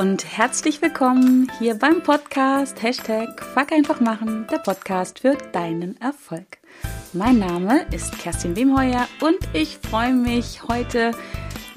und herzlich willkommen hier beim Podcast Hashtag Fuck einfach machen, der Podcast für deinen Erfolg. Mein Name ist Kerstin Wemheuer und ich freue mich heute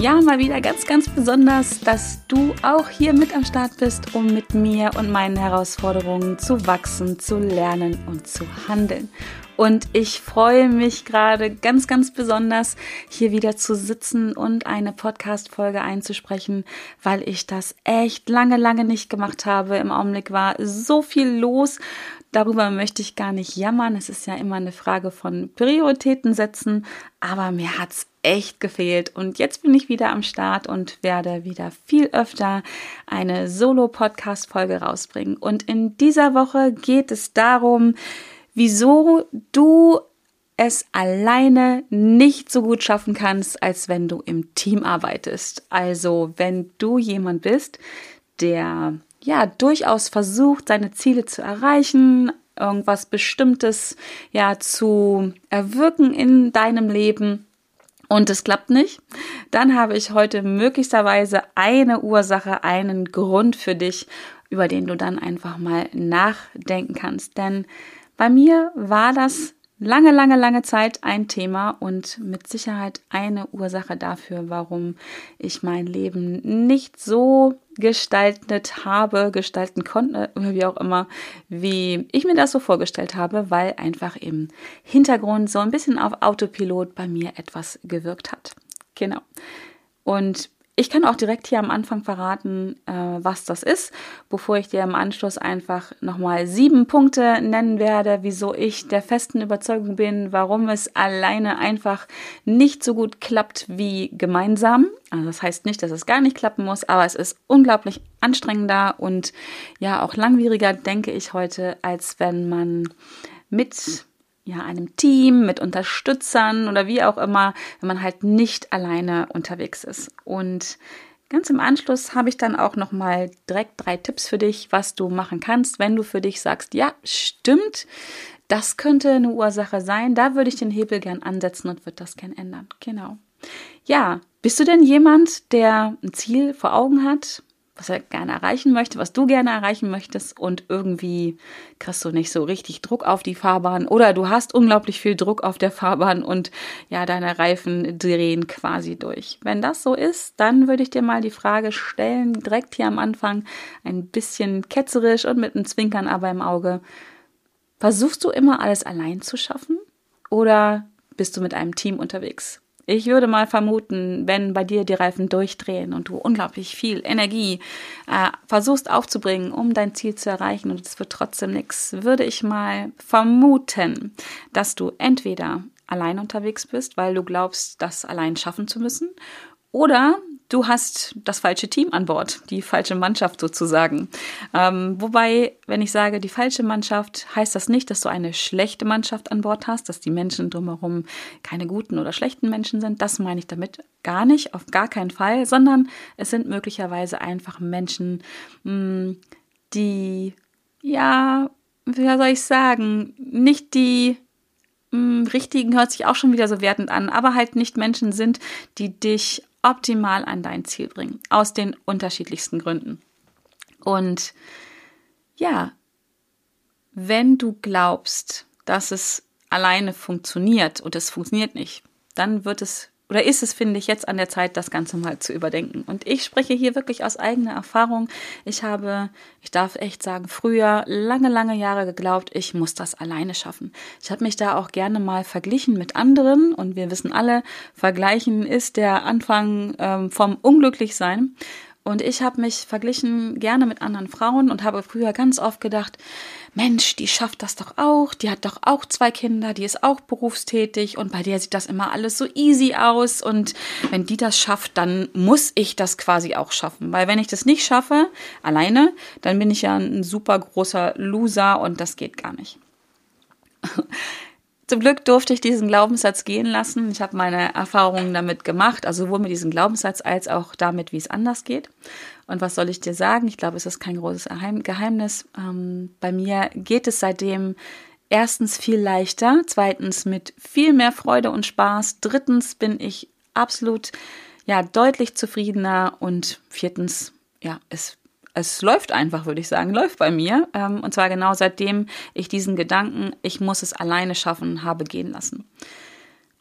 ja mal wieder ganz, ganz besonders, dass du auch hier mit am Start bist, um mit mir und meinen Herausforderungen zu wachsen, zu lernen und zu handeln. Und ich freue mich gerade ganz, ganz besonders, hier wieder zu sitzen und eine Podcast-Folge einzusprechen, weil ich das echt lange, lange nicht gemacht habe. Im Augenblick war so viel los. Darüber möchte ich gar nicht jammern. Es ist ja immer eine Frage von Prioritäten setzen. Aber mir hat's echt gefehlt. Und jetzt bin ich wieder am Start und werde wieder viel öfter eine Solo-Podcast-Folge rausbringen. Und in dieser Woche geht es darum, wieso du es alleine nicht so gut schaffen kannst, als wenn du im Team arbeitest. Also wenn du jemand bist, der ja durchaus versucht, seine Ziele zu erreichen, irgendwas Bestimmtes ja zu erwirken in deinem Leben und es klappt nicht, dann habe ich heute möglicherweise eine Ursache, einen Grund für dich, über den du dann einfach mal nachdenken kannst. Denn bei mir war das lange, lange, lange Zeit ein Thema und mit Sicherheit eine Ursache dafür, warum ich mein Leben nicht so gestaltet habe, gestalten konnte, wie auch immer, wie ich mir das so vorgestellt habe, weil einfach im Hintergrund so ein bisschen auf Autopilot bei mir etwas gewirkt hat. Genau. Und ich kann auch direkt hier am Anfang verraten, äh, was das ist, bevor ich dir im Anschluss einfach nochmal sieben Punkte nennen werde, wieso ich der festen Überzeugung bin, warum es alleine einfach nicht so gut klappt wie gemeinsam. Also das heißt nicht, dass es gar nicht klappen muss, aber es ist unglaublich anstrengender und ja auch langwieriger, denke ich heute, als wenn man mit ja, einem Team, mit Unterstützern oder wie auch immer, wenn man halt nicht alleine unterwegs ist. Und ganz im Anschluss habe ich dann auch noch mal direkt drei Tipps für dich, was du machen kannst, wenn du für dich sagst, ja, stimmt, das könnte eine Ursache sein, da würde ich den Hebel gern ansetzen und würde das gern ändern. Genau. Ja, bist du denn jemand, der ein Ziel vor Augen hat, was er gerne erreichen möchte, was du gerne erreichen möchtest und irgendwie kriegst du nicht so richtig Druck auf die Fahrbahn oder du hast unglaublich viel Druck auf der Fahrbahn und ja, deine Reifen drehen quasi durch. Wenn das so ist, dann würde ich dir mal die Frage stellen, direkt hier am Anfang, ein bisschen ketzerisch und mit einem Zwinkern aber im Auge. Versuchst du immer alles allein zu schaffen oder bist du mit einem Team unterwegs? Ich würde mal vermuten, wenn bei dir die Reifen durchdrehen und du unglaublich viel Energie äh, versuchst aufzubringen, um dein Ziel zu erreichen und es wird trotzdem nichts, würde ich mal vermuten, dass du entweder allein unterwegs bist, weil du glaubst, das allein schaffen zu müssen, oder du hast das falsche Team an Bord, die falsche Mannschaft sozusagen. Ähm, wobei, wenn ich sage die falsche Mannschaft, heißt das nicht, dass du eine schlechte Mannschaft an Bord hast, dass die Menschen drumherum keine guten oder schlechten Menschen sind. Das meine ich damit gar nicht, auf gar keinen Fall, sondern es sind möglicherweise einfach Menschen, mh, hm, die, ja, wie soll ich sagen, nicht die hm, richtigen hört sich auch schon wieder so wertend an, aber halt nicht Menschen sind, die dich optimal an dein Ziel bringen. Aus den unterschiedlichsten Gründen. Und ja, wenn du glaubst, dass es alleine funktioniert und es funktioniert nicht, dann wird es oder ist es, finde ich, jetzt an der Zeit, das Ganze mal zu überdenken. Und ich spreche hier wirklich aus eigener Erfahrung. Ich habe, ich darf echt sagen, früher lange, lange Jahre geglaubt, ich muss das alleine schaffen. Ich habe mich da auch gerne mal verglichen mit anderen und wir wissen alle, vergleichen ist der Anfang ähm, vom Unglücklichsein. Und ich habe mich verglichen gerne mit anderen Frauen und habe früher ganz oft gedacht, Mensch, die schafft das doch auch, die hat doch auch zwei Kinder, die ist auch berufstätig und bei der sieht das immer alles so easy aus und wenn die das schafft, dann muss ich das quasi auch schaffen, weil wenn ich das nicht schaffe, alleine, dann bin ich ja ein super großer Loser und das geht gar nicht. Zum Glück durfte ich diesen Glaubenssatz gehen lassen. Ich habe meine Erfahrungen damit gemacht, also sowohl mit diesem Glaubenssatz als auch damit, wie es anders geht. Und was soll ich dir sagen? Ich glaube, es ist kein großes Geheimnis. Ähm, bei mir geht es seitdem erstens viel leichter, zweitens mit viel mehr Freude und Spaß, drittens bin ich absolut ja deutlich zufriedener und viertens ja, es es läuft einfach, würde ich sagen, läuft bei mir. Ähm, und zwar genau seitdem ich diesen Gedanken, ich muss es alleine schaffen, habe gehen lassen.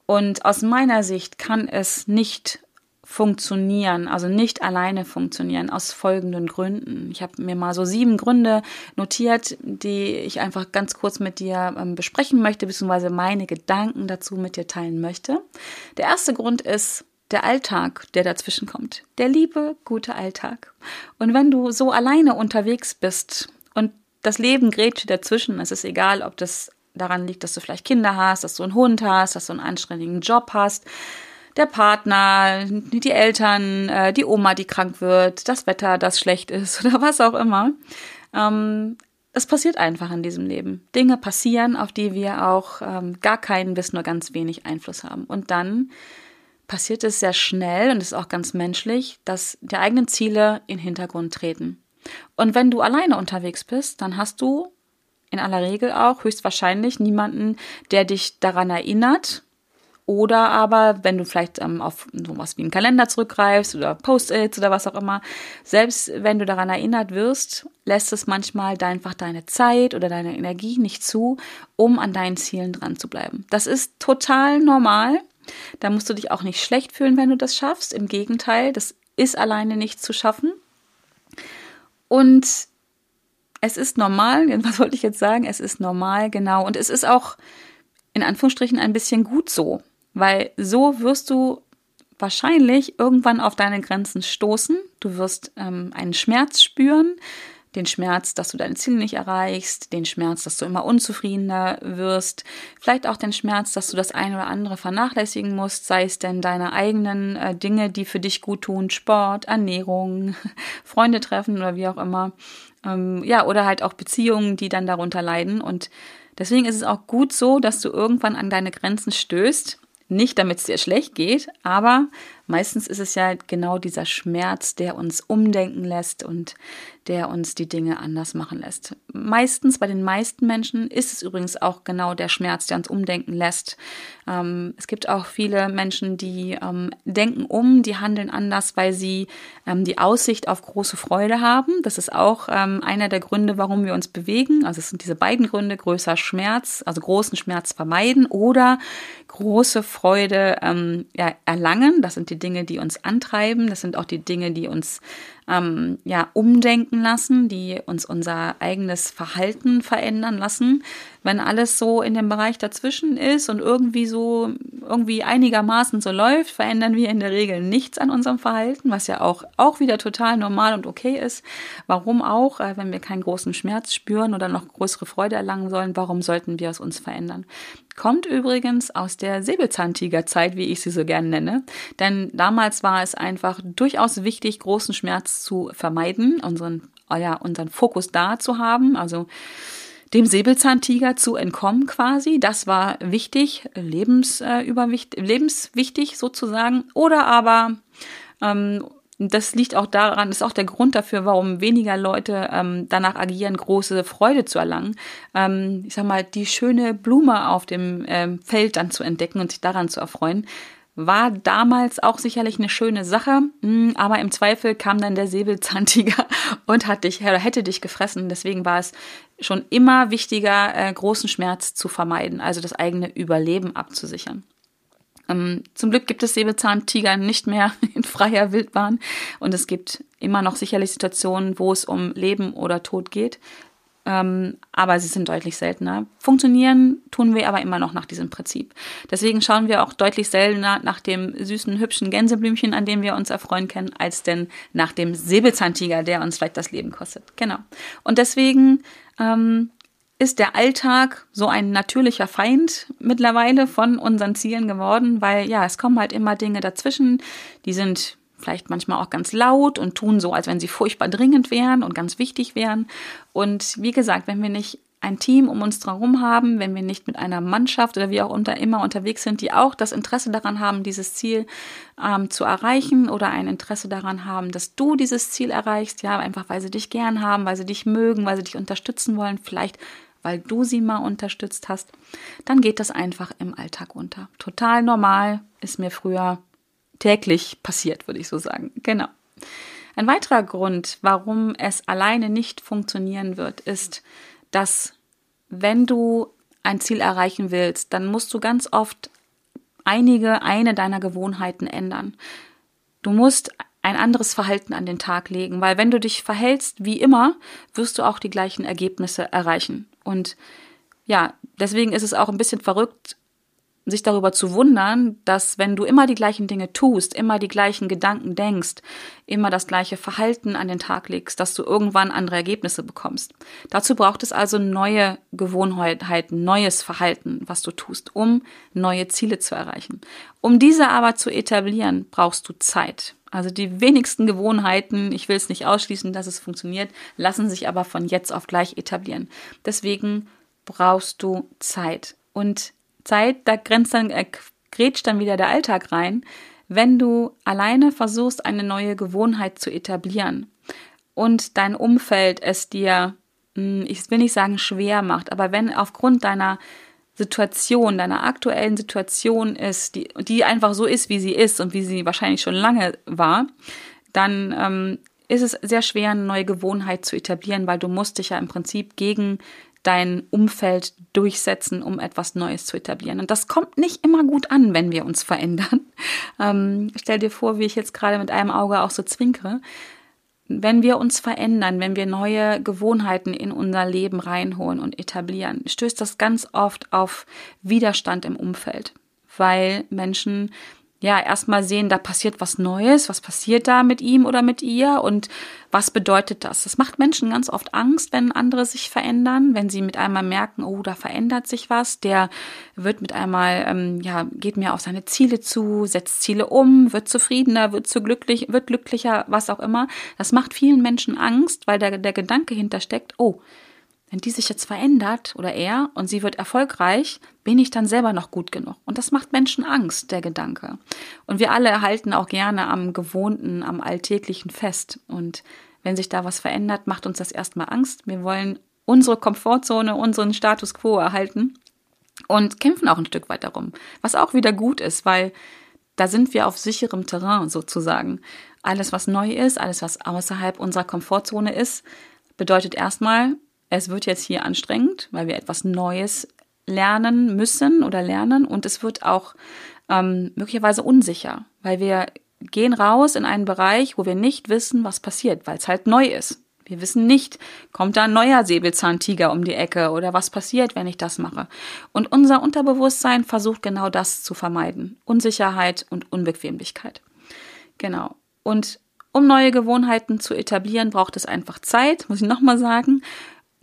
Und aus meiner Sicht kann es nicht funktionieren, also nicht alleine funktionieren, aus folgenden Gründen. Ich habe mir mal so sieben Gründe notiert, die ich einfach ganz kurz mit dir ähm, besprechen möchte, beziehungsweise meine Gedanken dazu mit dir teilen möchte. Der erste Grund ist, der Alltag, der dazwischen kommt. Der liebe, gute Alltag. Und wenn du so alleine unterwegs bist und das Leben grätscht dazwischen, es ist egal, ob das daran liegt, dass du vielleicht Kinder hast, dass du einen Hund hast, dass du einen anstrengigen Job hast, der Partner, die Eltern, äh, die Oma, die krank wird, das Wetter, das schlecht ist oder was auch immer. Ähm, es passiert einfach in diesem Leben. Dinge passieren, auf die wir auch ähm, gar keinen bis nur ganz wenig Einfluss haben. Und dann passiert es sehr schnell und ist auch ganz menschlich, dass die eigenen Ziele in den Hintergrund treten. Und wenn du alleine unterwegs bist, dann hast du in aller Regel auch höchstwahrscheinlich niemanden, der dich daran erinnert. Oder aber, wenn du vielleicht ähm, auf sowas wie einen Kalender zurückgreifst oder Post-its oder was auch immer, selbst wenn du daran erinnert wirst, lässt es manchmal einfach deine Zeit oder deine Energie nicht zu, um an deinen Zielen dran zu bleiben. Das ist total normal. Da musst du dich auch nicht schlecht fühlen, wenn du das schaffst. Im Gegenteil, das ist alleine nicht zu schaffen. Und es ist normal, was wollte ich jetzt sagen? Es ist normal, genau. Und es ist auch in Anführungsstrichen ein bisschen gut so, weil so wirst du wahrscheinlich irgendwann auf deine Grenzen stoßen. Du wirst ähm, einen Schmerz spüren, den Schmerz, dass du deine Ziele nicht erreichst, den Schmerz, dass du immer unzufriedener wirst, vielleicht auch den Schmerz, dass du das eine oder andere vernachlässigen musst, sei es denn deine eigenen äh, Dinge, die für dich gut tun, Sport, Ernährung, Freunde treffen oder wie auch immer. Ähm, ja, oder halt auch Beziehungen, die dann darunter leiden. Und deswegen ist es auch gut so, dass du irgendwann an deine Grenzen stößt. Nicht, damit es dir schlecht geht, aber meistens ist es ja genau dieser Schmerz, der uns umdenken lässt und der uns die Dinge anders machen lässt. Meistens, bei den meisten Menschen ist es übrigens auch genau der Schmerz, der uns umdenken lässt. Ähm, es gibt auch viele Menschen, die ähm, denken um, die handeln anders, weil sie ähm, die Aussicht auf große Freude haben. Das ist auch ähm, einer der Gründe, warum wir uns bewegen. Also es sind diese beiden Gründe, größer Schmerz, also großen Schmerz vermeiden oder große Freude ähm, ja, erlangen. Das sind die Dinge, die uns antreiben. Das sind auch die Dinge, die uns ähm, ja, umdenken lassen, die uns unser eigenes Verhalten verändern lassen. Wenn alles so in dem Bereich dazwischen ist und irgendwie so, irgendwie einigermaßen so läuft, verändern wir in der Regel nichts an unserem Verhalten, was ja auch, auch wieder total normal und okay ist. Warum auch, äh, wenn wir keinen großen Schmerz spüren oder noch größere Freude erlangen sollen, warum sollten wir es uns verändern? Kommt übrigens aus der Säbelzahntigerzeit, wie ich sie so gerne nenne. Denn damals war es einfach durchaus wichtig, großen Schmerz zu vermeiden, unseren, oh ja, unseren Fokus da zu haben, also dem Säbelzahntiger zu entkommen quasi. Das war wichtig, lebensüberwichtig, äh, lebenswichtig sozusagen. Oder aber ähm, das liegt auch daran, ist auch der Grund dafür, warum weniger Leute ähm, danach agieren, große Freude zu erlangen. Ähm, ich sag mal, die schöne Blume auf dem ähm, Feld dann zu entdecken und sich daran zu erfreuen. War damals auch sicherlich eine schöne Sache, hm, aber im Zweifel kam dann der Säbelzahntiger und hat dich hätte dich gefressen. Deswegen war es schon immer wichtiger, äh, großen Schmerz zu vermeiden, also das eigene Überleben abzusichern. Ähm, zum Glück gibt es Säbelzahntiger nicht mehr in freier Wildbahn und es gibt immer noch sicherlich Situationen, wo es um Leben oder Tod geht. Ähm, aber sie sind deutlich seltener. Funktionieren tun wir aber immer noch nach diesem Prinzip. Deswegen schauen wir auch deutlich seltener nach dem süßen, hübschen Gänseblümchen, an dem wir uns erfreuen können, als denn nach dem Säbelzahntiger, der uns vielleicht das Leben kostet. Genau. Und deswegen ähm, ist der Alltag so ein natürlicher Feind mittlerweile von unseren Zielen geworden, weil ja, es kommen halt immer Dinge dazwischen, die sind vielleicht manchmal auch ganz laut und tun so, als wenn sie furchtbar dringend wären und ganz wichtig wären. Und wie gesagt, wenn wir nicht ein Team um uns herum haben, wenn wir nicht mit einer Mannschaft oder wie auch unter, immer unterwegs sind, die auch das Interesse daran haben, dieses Ziel ähm, zu erreichen oder ein Interesse daran haben, dass du dieses Ziel erreichst, ja, einfach weil sie dich gern haben, weil sie dich mögen, weil sie dich unterstützen wollen, vielleicht weil du sie mal unterstützt hast, dann geht das einfach im Alltag unter. Total normal, ist mir früher täglich passiert, würde ich so sagen. Genau. Ein weiterer Grund, warum es alleine nicht funktionieren wird, ist, dass wenn du ein Ziel erreichen willst, dann musst du ganz oft einige, eine deiner Gewohnheiten ändern. Du musst ein anderes Verhalten an den Tag legen, weil wenn du dich verhältst wie immer, wirst du auch die gleichen Ergebnisse erreichen. Und ja, deswegen ist es auch ein bisschen verrückt, sich darüber zu wundern, dass wenn du immer die gleichen Dinge tust, immer die gleichen Gedanken denkst, immer das gleiche Verhalten an den Tag legst, dass du irgendwann andere Ergebnisse bekommst. Dazu braucht es also neue Gewohnheiten, neues Verhalten, was du tust, um neue Ziele zu erreichen. Um diese aber zu etablieren, brauchst du Zeit. Also die wenigsten Gewohnheiten, ich will es nicht ausschließen, dass es funktioniert, lassen sich aber von jetzt auf gleich etablieren. Deswegen brauchst du Zeit. Und Zeit, da grenzt dann, äh, grätscht dann wieder der Alltag rein, wenn du alleine versuchst, eine neue Gewohnheit zu etablieren und dein Umfeld es dir, hm, ich will nicht sagen schwer macht, aber wenn aufgrund deiner Situation, deiner aktuellen Situation ist, die, die einfach so ist, wie sie ist und wie sie wahrscheinlich schon lange war, dann ähm, ist es sehr schwer, eine neue Gewohnheit zu etablieren, weil du musst dich ja im Prinzip gegen dein Umfeld durchsetzen, um etwas Neues zu etablieren. Und das kommt nicht immer gut an, wenn wir uns verändern. Ähm, stell dir vor, wie ich jetzt gerade mit einem Auge auch so zwinkere. Wenn wir uns verändern, wenn wir neue Gewohnheiten in unser Leben reinholen und etablieren, stößt das ganz oft auf Widerstand im Umfeld, weil Menschen ja, erstmal sehen, da passiert was Neues, was passiert da mit ihm oder mit ihr und was bedeutet das? Das macht Menschen ganz oft Angst, wenn andere sich verändern, wenn sie mit einmal merken, oh, da verändert sich was, der wird mit einmal, ähm, ja, geht mehr auf seine Ziele zu, setzt Ziele um, wird zufriedener, wird zu glücklich, wird glücklicher, was auch immer. Das macht vielen Menschen Angst, weil der, der Gedanke hintersteckt, oh, wenn die sich jetzt verändert oder er und sie wird erfolgreich, bin ich dann selber noch gut genug? Und das macht Menschen Angst, der Gedanke. Und wir alle halten auch gerne am Gewohnten, am Alltäglichen fest. Und wenn sich da was verändert, macht uns das erstmal Angst. Wir wollen unsere Komfortzone, unseren Status quo erhalten und kämpfen auch ein Stück weit darum. Was auch wieder gut ist, weil da sind wir auf sicherem Terrain sozusagen. Alles, was neu ist, alles, was außerhalb unserer Komfortzone ist, bedeutet erstmal, es wird jetzt hier anstrengend, weil wir etwas Neues lernen müssen oder lernen und es wird auch ähm, möglicherweise unsicher, weil wir gehen raus in einen Bereich, wo wir nicht wissen, was passiert, weil es halt neu ist. Wir wissen nicht, kommt da ein neuer Säbelzahntiger um die Ecke oder was passiert, wenn ich das mache. Und unser Unterbewusstsein versucht genau das zu vermeiden. Unsicherheit und Unbequemlichkeit. Genau. Und um neue Gewohnheiten zu etablieren, braucht es einfach Zeit, muss ich nochmal sagen.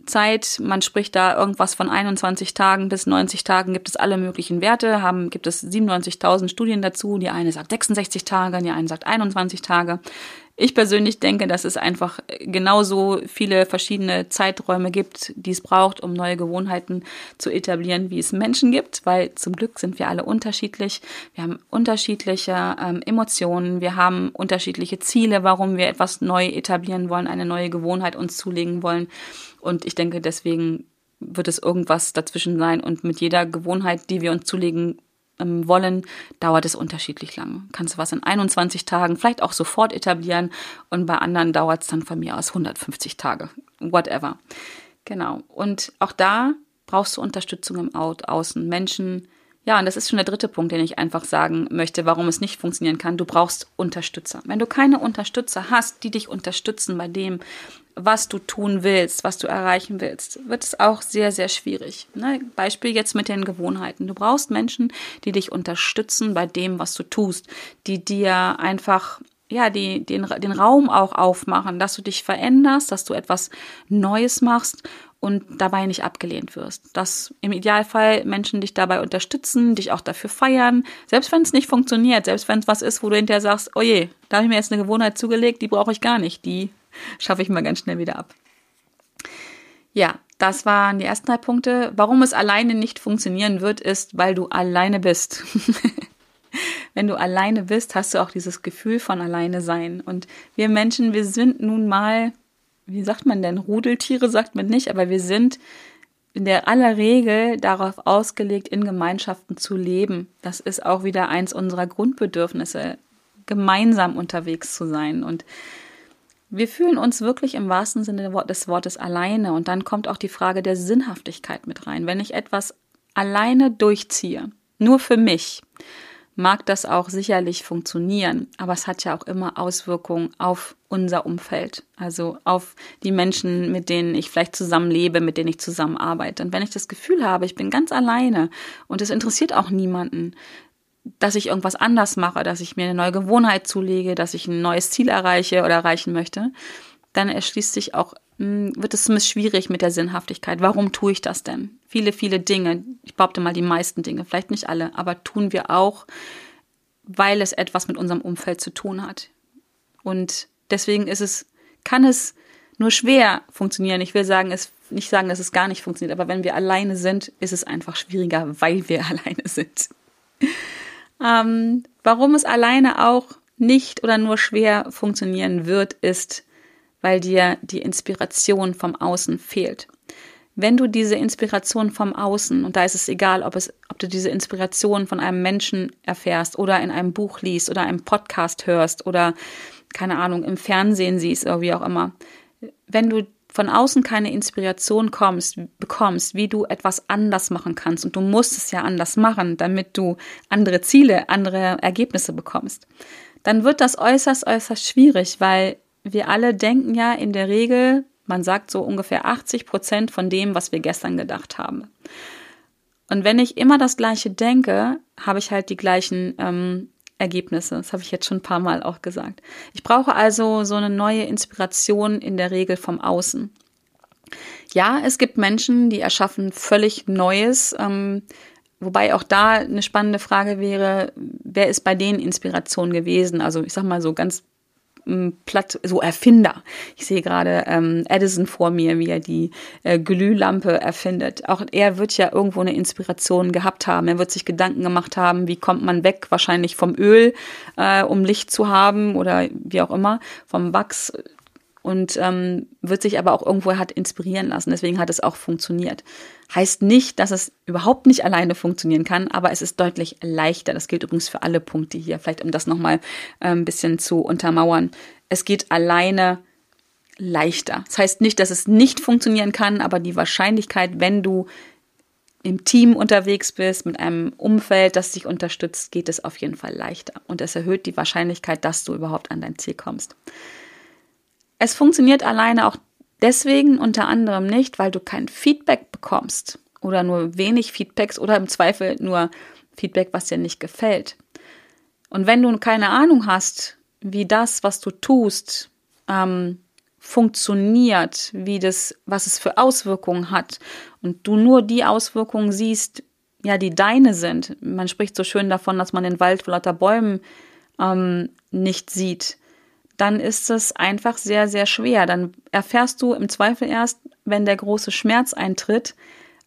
Zeit. Man spricht da irgendwas von 21 Tagen bis 90 Tagen gibt es alle möglichen Werte, haben, gibt es 97.000 Studien dazu. Die eine sagt 66 Tage, die eine sagt 21 Tage. Ich persönlich denke, dass es einfach genauso viele verschiedene Zeiträume gibt, die es braucht, um neue Gewohnheiten zu etablieren, wie es Menschen gibt, weil zum Glück sind wir alle unterschiedlich. Wir haben unterschiedliche ähm, Emotionen, wir haben unterschiedliche Ziele, warum wir etwas neu etablieren wollen, eine neue Gewohnheit uns zulegen wollen. Und ich denke, deswegen wird es irgendwas dazwischen sein und mit jeder Gewohnheit, die wir uns zulegen ähm, wollen, dauert es unterschiedlich lang. Kannst du was in 21 Tagen, vielleicht auch sofort etablieren und bei anderen dauert es dann von mir aus 150 Tage. Whatever. Genau. Und auch da brauchst du Unterstützung im Außen. Menschen, ja, und das ist schon der dritte Punkt, den ich einfach sagen möchte, warum es nicht funktionieren kann. Du brauchst Unterstützer. Wenn du keine Unterstützer hast, die dich unterstützen bei dem, was du tun willst, was du erreichen willst, wird es auch sehr, sehr schwierig. Ne? Beispiel jetzt mit den Gewohnheiten. Du brauchst Menschen, die dich unterstützen bei dem, was du tust, die dir einfach ja, die, den, den Raum auch aufmachen, dass du dich veränderst, dass du etwas Neues machst und dabei nicht abgelehnt wirst. Dass im Idealfall Menschen dich dabei unterstützen, dich auch dafür feiern, selbst wenn es nicht funktioniert, selbst wenn es was ist, wo du hinterher sagst, oh je, da habe ich mir jetzt eine Gewohnheit zugelegt, die brauche ich gar nicht, die schaffe ich mal ganz schnell wieder ab. Ja, das waren die ersten drei Punkte. Warum es alleine nicht funktionieren wird, ist, weil du alleine bist. Wenn du alleine bist, hast du auch dieses Gefühl von alleine sein. Und wir Menschen, wir sind nun mal, wie sagt man denn, Rudeltiere sagt man nicht, aber wir sind in der aller Regel darauf ausgelegt, in Gemeinschaften zu leben. Das ist auch wieder eins unserer Grundbedürfnisse, gemeinsam unterwegs zu sein. Und Wir fühlen uns wirklich im wahrsten Sinne des Wortes alleine und dann kommt auch die Frage der Sinnhaftigkeit mit rein. Wenn ich etwas alleine durchziehe, nur für mich, mag das auch sicherlich funktionieren, aber es hat ja auch immer Auswirkungen auf unser Umfeld, also auf die Menschen, mit denen ich vielleicht zusammenlebe, mit denen ich zusammenarbeite. Und wenn ich das Gefühl habe, ich bin ganz alleine und es interessiert auch niemanden, dass ich irgendwas anders mache, dass ich mir eine neue Gewohnheit zulege, dass ich ein neues Ziel erreiche oder erreichen möchte, dann erschließt sich auch, hm, wird es zumindest schwierig mit der Sinnhaftigkeit. Warum tue ich das denn? Viele, viele Dinge, ich behaupte mal die meisten Dinge, vielleicht nicht alle, aber tun wir auch, weil es etwas mit unserem Umfeld zu tun hat. Und deswegen ist es, kann es nur schwer funktionieren. Ich will sagen, es nicht sagen, dass es gar nicht funktioniert, aber wenn wir alleine sind, ist es einfach schwieriger, weil wir alleine sind. Ähm, warum es alleine auch nicht oder nur schwer funktionieren wird, ist, weil dir die Inspiration vom Außen fehlt. Wenn du diese Inspiration vom Außen, und da ist es egal, ob, es, ob du diese Inspiration von einem Menschen erfährst oder in einem Buch liest oder einem Podcast hörst oder, keine Ahnung, im Fernsehen siehst oder wie auch immer, wenn du von außen keine Inspiration kommst, bekommst, wie du etwas anders machen kannst. Und du musst es ja anders machen, damit du andere Ziele, andere Ergebnisse bekommst. Dann wird das äußerst, äußerst schwierig, weil wir alle denken ja in der Regel, man sagt so ungefähr 80 Prozent von dem, was wir gestern gedacht haben. Und wenn ich immer das Gleiche denke, habe ich halt die gleichen ähm, Ergebnisse. Das habe ich jetzt schon ein paar Mal auch gesagt. Ich brauche also so eine neue Inspiration in der Regel vom Außen. Ja, es gibt Menschen, die erschaffen völlig Neues. Ähm, wobei auch da eine spannende Frage wäre, wer ist bei denen Inspiration gewesen? Also ich sag mal so ganz platt, so Erfinder. Ich sehe gerade ähm, Edison vor mir, wie er die äh, Glühlampe erfindet. Auch er wird ja irgendwo eine Inspiration gehabt haben. Er wird sich Gedanken gemacht haben, wie kommt man weg, wahrscheinlich vom Öl, äh, um Licht zu haben oder wie auch immer, vom Wachs und ähm, wird sich aber auch irgendwo hat inspirieren lassen. Deswegen hat es auch funktioniert. Heißt nicht, dass es überhaupt nicht alleine funktionieren kann, aber es ist deutlich leichter. Das gilt übrigens für alle Punkte hier. Vielleicht um das nochmal äh, ein bisschen zu untermauern. Es geht alleine leichter. Das heißt nicht, dass es nicht funktionieren kann, aber die Wahrscheinlichkeit, wenn du im Team unterwegs bist, mit einem Umfeld, das dich unterstützt, geht es auf jeden Fall leichter. Und es erhöht die Wahrscheinlichkeit, dass du überhaupt an dein Ziel kommst. Es funktioniert alleine auch deswegen unter anderem nicht, weil du kein Feedback bekommst oder nur wenig Feedbacks oder im Zweifel nur Feedback, was dir nicht gefällt. Und wenn du keine Ahnung hast, wie das, was du tust, ähm, funktioniert, wie das, was es für Auswirkungen hat und du nur die Auswirkungen siehst, ja, die deine sind. Man spricht so schön davon, dass man den Wald vor lauter Bäumen ähm, nicht sieht dann ist es einfach sehr, sehr schwer. Dann erfährst du im Zweifel erst, wenn der große Schmerz eintritt,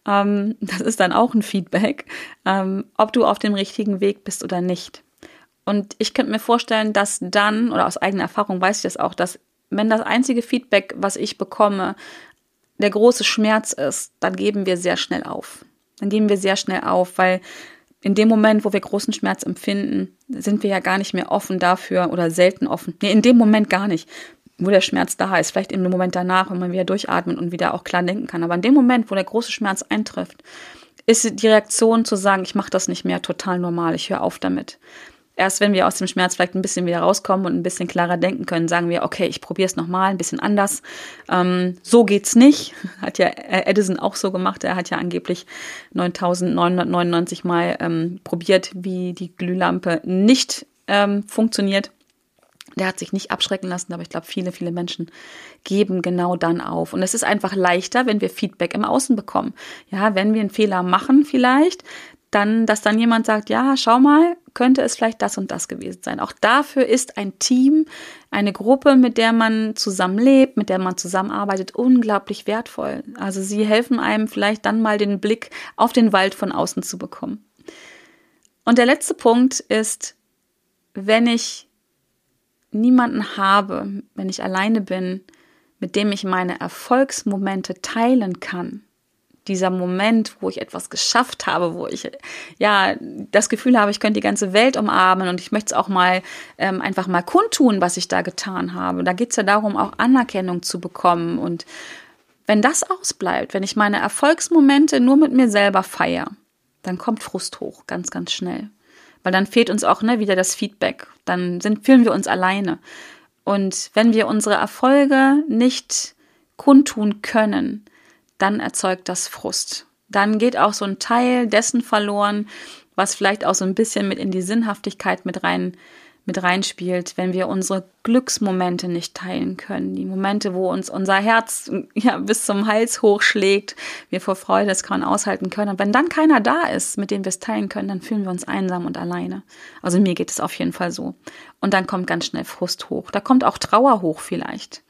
ähm, das ist dann auch ein Feedback, ähm, ob du auf dem richtigen Weg bist oder nicht. Und ich könnte mir vorstellen, dass dann, oder aus eigener Erfahrung weiß ich das auch, dass wenn das einzige Feedback, was ich bekomme, der große Schmerz ist, dann geben wir sehr schnell auf. Dann geben wir sehr schnell auf, weil in dem Moment, wo wir großen Schmerz empfinden, sind wir ja gar nicht mehr offen dafür oder selten offen. Nee, in dem Moment gar nicht, wo der Schmerz da ist. Vielleicht im Moment danach, wenn man wieder durchatmet und wieder auch klar denken kann. Aber in dem Moment, wo der große Schmerz eintrifft, ist die Reaktion zu sagen, ich mache das nicht mehr total normal, ich höre auf damit. Erst wenn wir aus dem Schmerz vielleicht ein bisschen wieder rauskommen und ein bisschen klarer denken können, sagen wir, okay, ich probiere es nochmal, ein bisschen anders. Ähm, so geht's nicht. Hat ja Edison auch so gemacht. Er hat ja angeblich 9999 Mal ähm, probiert, wie die Glühlampe nicht ähm, funktioniert. Der hat sich nicht abschrecken lassen, aber ich glaube, viele, viele Menschen geben genau dann auf. Und es ist einfach leichter, wenn wir Feedback im Außen bekommen. Ja, wenn wir einen Fehler machen vielleicht, dann, dass dann jemand sagt, ja, schau mal, könnte es vielleicht das und das gewesen sein. Auch dafür ist ein Team, eine Gruppe, mit der man zusammenlebt, mit der man zusammenarbeitet, unglaublich wertvoll. Also sie helfen einem vielleicht dann mal den Blick auf den Wald von außen zu bekommen. Und der letzte Punkt ist, wenn ich niemanden habe, wenn ich alleine bin, mit dem ich meine Erfolgsmomente teilen kann, dieser Moment, wo ich etwas geschafft habe, wo ich ja das Gefühl habe, ich könnte die ganze Welt umarmen und ich möchte es auch mal ähm, einfach mal kundtun, was ich da getan habe. Da geht es ja darum, auch Anerkennung zu bekommen. Und wenn das ausbleibt, wenn ich meine Erfolgsmomente nur mit mir selber feiere, dann kommt Frust hoch, ganz, ganz schnell. Weil dann fehlt uns auch ne, wieder das Feedback. Dann sind, fühlen wir uns alleine. Und wenn wir unsere Erfolge nicht kundtun können, dann erzeugt das Frust. Dann geht auch so ein Teil dessen verloren, was vielleicht auch so ein bisschen mit in die Sinnhaftigkeit mit rein mit reinspielt, wenn wir unsere Glücksmomente nicht teilen können, die Momente, wo uns unser Herz ja bis zum Hals hochschlägt, wir vor Freude es kaum aushalten können. Und wenn dann keiner da ist, mit dem wir es teilen können, dann fühlen wir uns einsam und alleine. Also mir geht es auf jeden Fall so. Und dann kommt ganz schnell Frust hoch. Da kommt auch Trauer hoch vielleicht,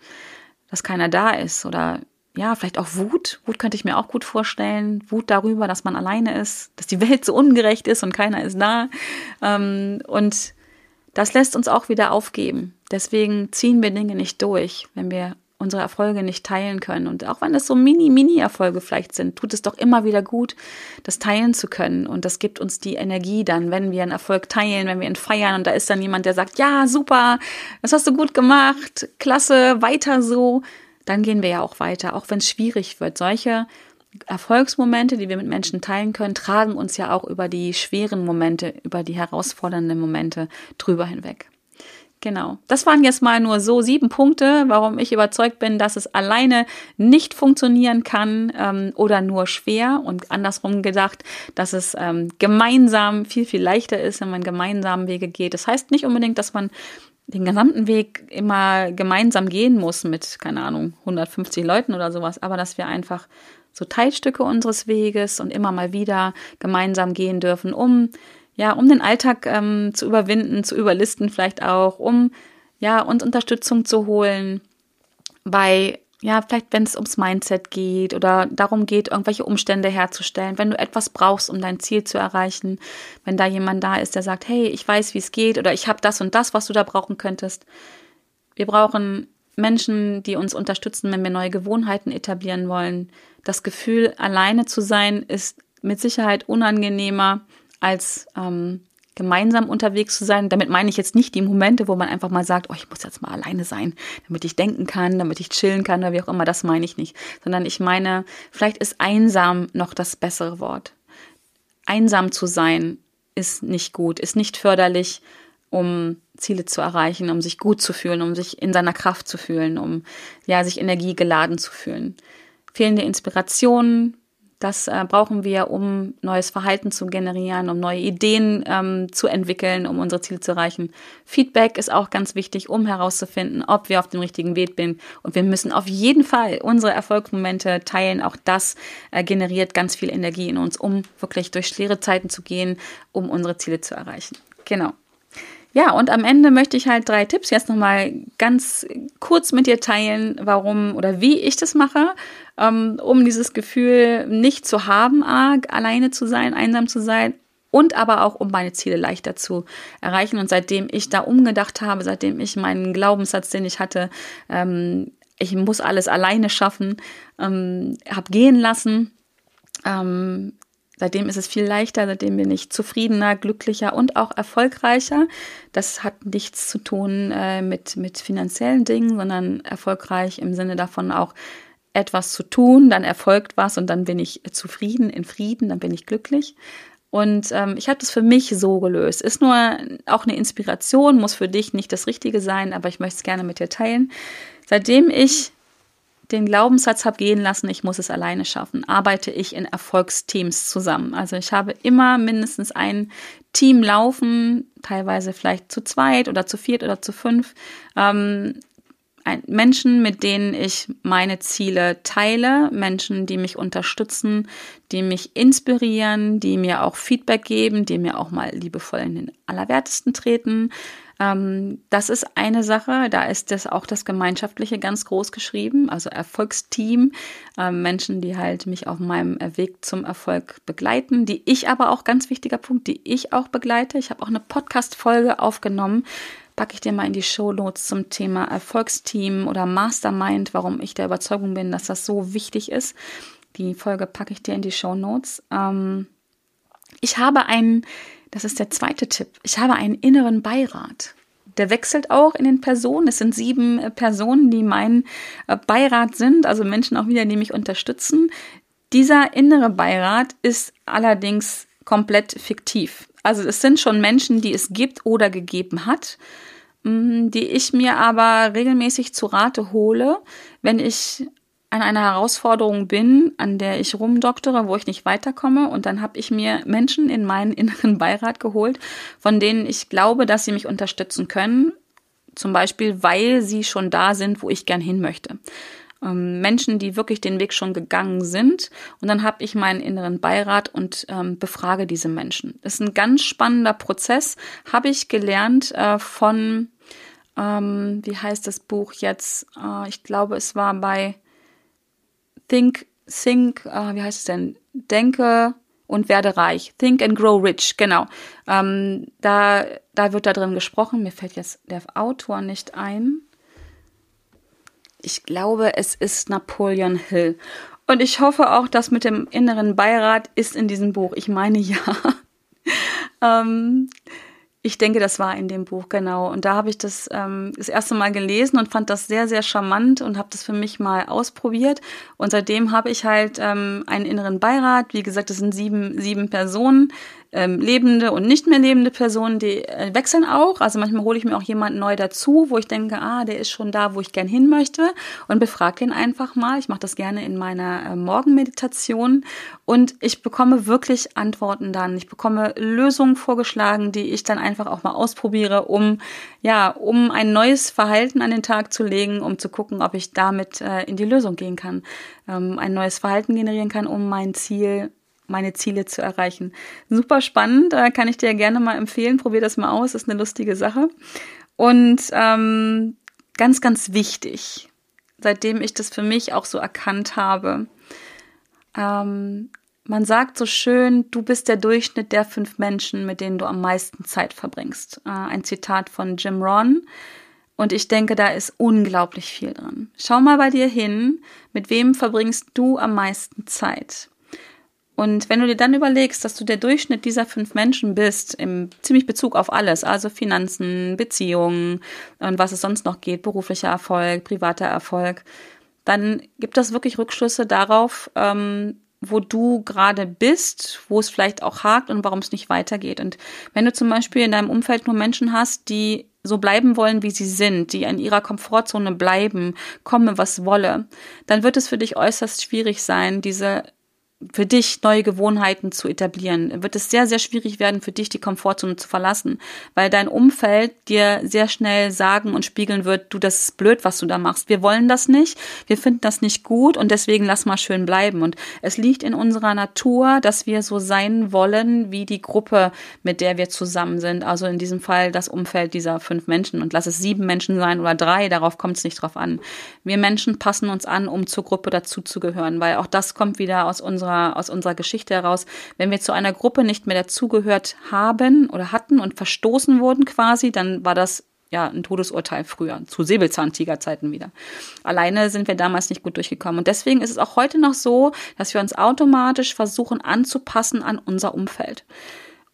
dass keiner da ist oder ja, vielleicht auch Wut. Wut könnte ich mir auch gut vorstellen. Wut darüber, dass man alleine ist, dass die Welt so ungerecht ist und keiner ist da. Ähm, und das lässt uns auch wieder aufgeben. Deswegen ziehen wir Dinge nicht durch, wenn wir unsere Erfolge nicht teilen können. Und auch wenn es so Mini-Mini-Erfolge vielleicht sind, tut es doch immer wieder gut, das teilen zu können. Und das gibt uns die Energie dann, wenn wir einen Erfolg teilen, wenn wir ihn feiern. Und da ist dann jemand, der sagt, ja, super, das hast du gut gemacht, klasse, weiter so. Dann gehen wir ja auch weiter, auch wenn es schwierig wird. Solche Erfolgsmomente, die wir mit Menschen teilen können, tragen uns ja auch über die schweren Momente, über die herausfordernden Momente drüber hinweg. Genau. Das waren jetzt mal nur so sieben Punkte, warum ich überzeugt bin, dass es alleine nicht funktionieren kann ähm, oder nur schwer und andersrum gedacht, dass es ähm, gemeinsam viel, viel leichter ist, wenn man gemeinsam Wege geht. Das heißt nicht unbedingt, dass man den gesamten Weg immer gemeinsam gehen muss mit, keine Ahnung, 150 Leuten oder sowas, aber dass wir einfach so Teilstücke unseres Weges und immer mal wieder gemeinsam gehen dürfen, um ja, um den Alltag ähm, zu überwinden, zu überlisten vielleicht auch, um ja uns Unterstützung zu holen bei ja, vielleicht wenn es ums Mindset geht oder darum geht, irgendwelche Umstände herzustellen, wenn du etwas brauchst, um dein Ziel zu erreichen, wenn da jemand da ist, der sagt, hey, ich weiß, wie es geht oder ich habe das und das, was du da brauchen könntest. Wir brauchen Menschen, die uns unterstützen, wenn wir neue Gewohnheiten etablieren wollen. Das Gefühl, alleine zu sein, ist mit Sicherheit unangenehmer als ähm, gemeinsam unterwegs zu sein. Damit meine ich jetzt nicht die Momente, wo man einfach mal sagt, oh, ich muss jetzt mal alleine sein, damit ich denken kann, damit ich chillen kann oder wie auch immer, das meine ich nicht. Sondern ich meine, vielleicht ist einsam noch das bessere Wort. Einsam zu sein ist nicht gut, ist nicht förderlich um Ziele zu erreichen, um sich gut zu fühlen, um sich in seiner Kraft zu fühlen, um ja sich energiegeladen zu fühlen. Fehlende Inspirationen, das äh, brauchen wir, um neues Verhalten zu generieren, um neue Ideen ähm, zu entwickeln, um unsere Ziele zu erreichen. Feedback ist auch ganz wichtig, um herauszufinden, ob wir auf dem richtigen Weg sind. Und wir müssen auf jeden Fall unsere Erfolgsmomente teilen. Auch das äh, generiert ganz viel Energie in uns, um wirklich durch schwere Zeiten zu gehen, um unsere Ziele zu erreichen. Genau. Ja, und am Ende möchte ich halt drei Tipps jetzt nochmal ganz kurz mit dir teilen, warum oder wie ich das mache, um dieses Gefühl nicht zu haben, arg alleine zu sein, einsam zu sein und aber auch um meine Ziele leichter zu erreichen. Und seitdem ich da umgedacht habe, seitdem ich meinen Glaubenssatz, den ich hatte, ähm, ich muss alles alleine schaffen, ähm, habe gehen lassen, ähm, Seitdem ist es viel leichter, seitdem bin ich zufriedener, glücklicher und auch erfolgreicher. Das hat nichts zu tun äh, mit, mit finanziellen Dingen, sondern erfolgreich im Sinne davon auch etwas zu tun, dann erfolgt was und dann bin ich zufrieden, in Frieden, dann bin ich glücklich. Und ähm, ich habe das für mich so gelöst. Ist nur auch eine Inspiration, muss für dich nicht das Richtige sein, aber ich möchte es gerne mit dir teilen. Seitdem ich den Glaubenssatz habe gehen lassen, ich muss es alleine schaffen, arbeite ich in Erfolgsteams zusammen. Also ich habe immer mindestens ein Team laufen, teilweise vielleicht zu zweit oder zu viert oder zu fünf. Ähm, Menschen, mit denen ich meine Ziele teile, Menschen, die mich unterstützen, die mich inspirieren, die mir auch Feedback geben, die mir auch mal liebevoll in den Allerwertesten treten, ähm, das ist eine Sache, da ist das auch das Gemeinschaftliche ganz groß geschrieben, also Erfolgsteam, äh, Menschen, die halt mich auf meinem Weg zum Erfolg begleiten, die ich aber auch, ganz wichtiger Punkt, die ich auch begleite. Ich habe auch eine Podcast-Folge aufgenommen, packe ich dir mal in die Show Notes zum Thema Erfolgsteam oder Mastermind, warum ich der Überzeugung bin, dass das so wichtig ist. Die Folge packe ich dir in die Show Notes. Ähm, ich habe einen, das ist der zweite Tipp, ich habe einen inneren Beirat. Der wechselt auch in den Personen. Es sind sieben äh, Personen, die mein äh, Beirat sind, also Menschen auch wieder, die mich unterstützen. Dieser innere Beirat ist allerdings komplett fiktiv. Also es sind schon Menschen, die es gibt oder gegeben hat, mm, die ich mir aber regelmäßig zu Rate hole, wenn ich an einer Herausforderung bin, an der ich rumdoktere, wo ich nicht weiterkomme. Und dann habe ich mir Menschen in meinen inneren Beirat geholt, von denen ich glaube, dass sie mich unterstützen können. Zum Beispiel, weil sie schon da sind, wo ich gern hin möchte. Ähm, Menschen, die wirklich den Weg schon gegangen sind. Und dann habe ich meinen inneren Beirat und ähm, befrage diese Menschen. Das ist ein ganz spannender Prozess, habe ich gelernt äh, von, ähm, wie heißt das Buch jetzt? Äh, ich glaube, es war bei Think, Think, äh, wie heißt es denn? Denke und werde reich. Think and Grow Rich, genau. Ähm, da, da wird da drin gesprochen. Mir fällt jetzt der Autor nicht ein. Ich glaube, es ist Napoleon Hill. Und ich hoffe auch, dass mit dem inneren Beirat ist in diesem Buch. Ich meine ja. ähm, ich denke, das war in dem Buch, genau. Und da habe ich das ähm, das erste Mal gelesen und fand das sehr, sehr charmant und habe das für mich mal ausprobiert. Und seitdem habe ich halt ähm, einen inneren Beirat. Wie gesagt, das sind sieben, sieben Personen, ähm, lebende und nicht mehr lebende Personen, die äh, wechseln auch. Also manchmal hole ich mir auch jemanden neu dazu, wo ich denke, ah, der ist schon da, wo ich gern hin möchte und befrage den einfach mal. Ich mache das gerne in meiner äh, Morgenmeditation und ich bekomme wirklich Antworten dann. Ich bekomme Lösungen vorgeschlagen, die ich dann einfach auch mal ausprobiere, um ja, um ein neues Verhalten an den Tag zu legen, um zu gucken, ob ich damit äh, in die Lösung gehen kann, ähm, ein neues Verhalten generieren kann, um mein Ziel meine Ziele zu erreichen. Super spannend, da kann ich dir gerne mal empfehlen. Probier das mal aus, ist eine lustige Sache. Und ähm, ganz, ganz wichtig, seitdem ich das für mich auch so erkannt habe, ähm, man sagt so schön, du bist der Durchschnitt der fünf Menschen, mit denen du am meisten Zeit verbringst. Äh, ein Zitat von Jim Ron. Und ich denke, da ist unglaublich viel dran. Schau mal bei dir hin, mit wem verbringst du am meisten Zeit? Und wenn du dir dann überlegst, dass du der Durchschnitt dieser fünf Menschen bist, im ziemlich Bezug auf alles, also Finanzen, Beziehungen und was es sonst noch geht, beruflicher Erfolg, privater Erfolg, dann gibt das wirklich Rückschlüsse darauf, ähm, wo du gerade bist, wo es vielleicht auch hakt und warum es nicht weitergeht. Und wenn du zum Beispiel in deinem Umfeld nur Menschen hast, die so bleiben wollen, wie sie sind, die in ihrer Komfortzone bleiben, komme was wolle, dann wird es für dich äußerst schwierig sein, diese für dich neue Gewohnheiten zu etablieren, wird es sehr, sehr schwierig werden, für dich die Komfortzone zu verlassen, weil dein Umfeld dir sehr schnell sagen und spiegeln wird, du, das ist blöd, was du da machst. Wir wollen das nicht, wir finden das nicht gut und deswegen lass mal schön bleiben. Und es liegt in unserer Natur, dass wir so sein wollen wie die Gruppe, mit der wir zusammen sind. Also in diesem Fall das Umfeld dieser fünf Menschen und lass es sieben Menschen sein oder drei, darauf kommt es nicht drauf an. Wir Menschen passen uns an, um zur Gruppe dazuzugehören, weil auch das kommt wieder aus unserer unserer, aus unserer Geschichte heraus, wenn wir zu einer Gruppe nicht mehr dazugehört haben oder hatten und verstoßen wurden quasi, dann war das ja ein Todesurteil früher, zu Säbelzahntigerzeiten wieder. Alleine sind wir damals nicht gut durchgekommen. Und deswegen ist es auch heute noch so, dass wir uns automatisch versuchen anzupassen an unser Umfeld.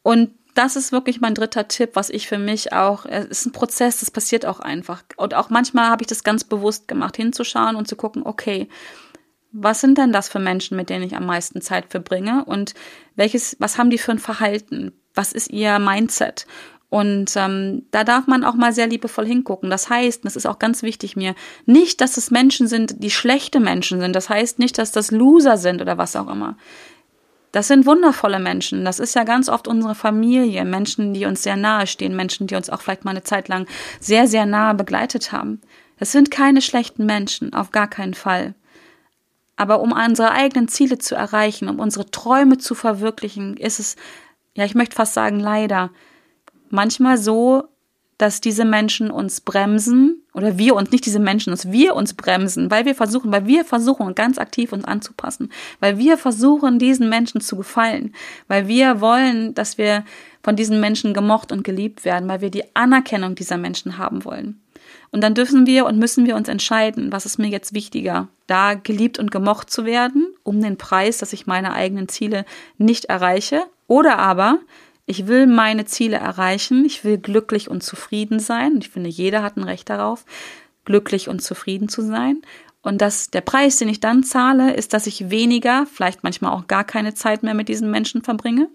Und das ist wirklich mein dritter Tipp, was ich für mich auch, es ist ein Prozess, das passiert auch einfach. Und auch manchmal habe ich das ganz bewusst gemacht, hinzuschauen und zu gucken, okay, was sind denn das für Menschen, mit denen ich am meisten Zeit verbringe und welches, was haben die für ein Verhalten? Was ist ihr Mindset? Und ähm, da darf man auch mal sehr liebevoll hingucken. Das heißt, das ist auch ganz wichtig mir, nicht, dass es Menschen sind, die schlechte Menschen sind. Das heißt nicht, dass das Loser sind oder was auch immer. Das sind wundervolle Menschen. Das ist ja ganz oft unsere Familie, Menschen, die uns sehr nahe stehen, Menschen, die uns auch vielleicht mal eine Zeit lang sehr, sehr nahe begleitet haben. Das sind keine schlechten Menschen, auf gar keinen Fall. Aber um unsere eigenen Ziele zu erreichen, um unsere Träume zu verwirklichen, ist es, ja, ich möchte fast sagen, leider, manchmal so, dass diese Menschen uns bremsen oder wir uns, nicht diese Menschen, dass wir uns bremsen, weil wir versuchen, weil wir versuchen, ganz aktiv uns anzupassen, weil wir versuchen, diesen Menschen zu gefallen, weil wir wollen, dass wir von diesen Menschen gemocht und geliebt werden, weil wir die Anerkennung dieser Menschen haben wollen. Und dann dürfen wir und müssen wir uns entscheiden, was ist mir jetzt wichtiger, da geliebt und gemocht zu werden, um den Preis, dass ich meine eigenen Ziele nicht erreiche, oder aber ich will meine Ziele erreichen, ich will glücklich und zufrieden sein. Ich finde, jeder hat ein Recht darauf, glücklich und zufrieden zu sein. Und dass der Preis, den ich dann zahle, ist, dass ich weniger, vielleicht manchmal auch gar keine Zeit mehr mit diesen Menschen verbringe.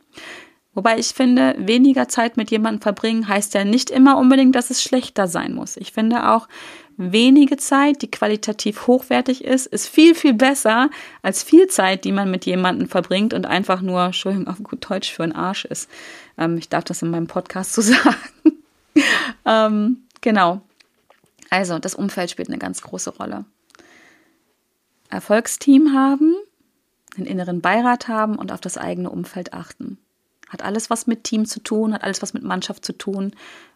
Wobei ich finde, weniger Zeit mit jemandem verbringen heißt ja nicht immer unbedingt, dass es schlechter sein muss. Ich finde auch, wenige Zeit, die qualitativ hochwertig ist, ist viel, viel besser als viel Zeit, die man mit jemandem verbringt und einfach nur, Entschuldigung, auf gut Deutsch für einen Arsch ist. Ähm, ich darf das in meinem Podcast so sagen. ähm, genau. Also, das Umfeld spielt eine ganz große Rolle. Erfolgsteam haben, einen inneren Beirat haben und auf das eigene Umfeld achten. Hat alles was mit Team zu tun, hat alles was mit Mannschaft zu tun.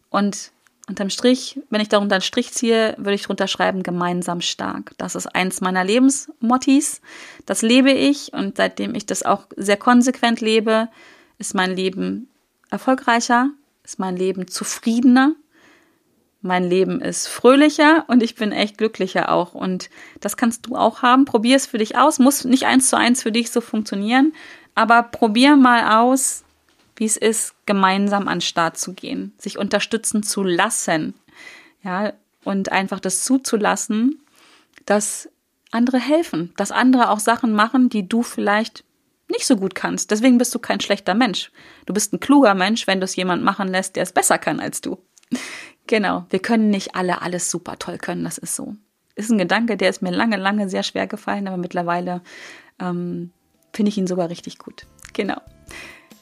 Und unterm Strich, wenn ich darunter einen Strich ziehe, würde ich drunter schreiben, gemeinsam stark. Das ist eins meiner Lebensmottis. Das lebe ich und seitdem ich das auch sehr konsequent lebe, ist mein Leben erfolgreicher, ist mein Leben zufriedener, mein Leben ist fröhlicher und ich bin echt glücklicher auch. Und das kannst du auch haben. Probier es für dich aus. Muss nicht eins zu eins für dich so funktionieren, aber probier mal aus, wie es ist, gemeinsam an den Start zu gehen, sich unterstützen zu lassen. Ja, und einfach das zuzulassen, dass andere helfen, dass andere auch Sachen machen, die du vielleicht nicht so gut kannst. Deswegen bist du kein schlechter Mensch. Du bist ein kluger Mensch, wenn du es jemand machen lässt, der es besser kann als du. Genau, wir können nicht alle alles super toll können, das ist so. Ist ein Gedanke, der ist mir lange, lange sehr schwer gefallen, aber mittlerweile ähm, finde ich ihn sogar richtig gut. Genau.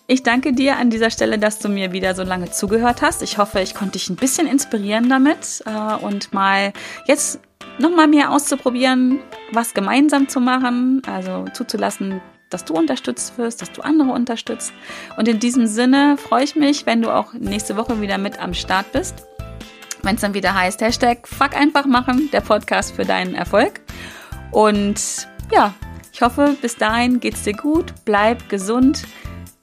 Ich danke dir an dieser Stelle, dass du mir wieder so lange zugehört hast. Ich hoffe, ich konnte dich ein bisschen inspirieren damit äh, und mal jetzt nochmal mehr auszuprobieren, was gemeinsam zu machen, also zuzulassen, dass du unterstützt wirst, dass du andere unterstützt. Und in diesem Sinne freue ich mich, wenn du auch nächste Woche wieder mit am Start bist. Wenn es dann wieder heißt, Hashtag Fuck einfach machen, der Podcast für deinen Erfolg. Und ja, ich hoffe, bis dahin geht's dir gut, bleib gesund.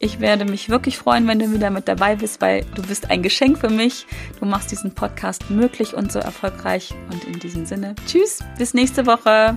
Ich werde mich wirklich freuen, wenn du wieder mit dabei bist, weil du bist ein Geschenk für mich. Du machst diesen Podcast möglich und so erfolgreich. Und in diesem Sinne, tschüss, bis nächste Woche.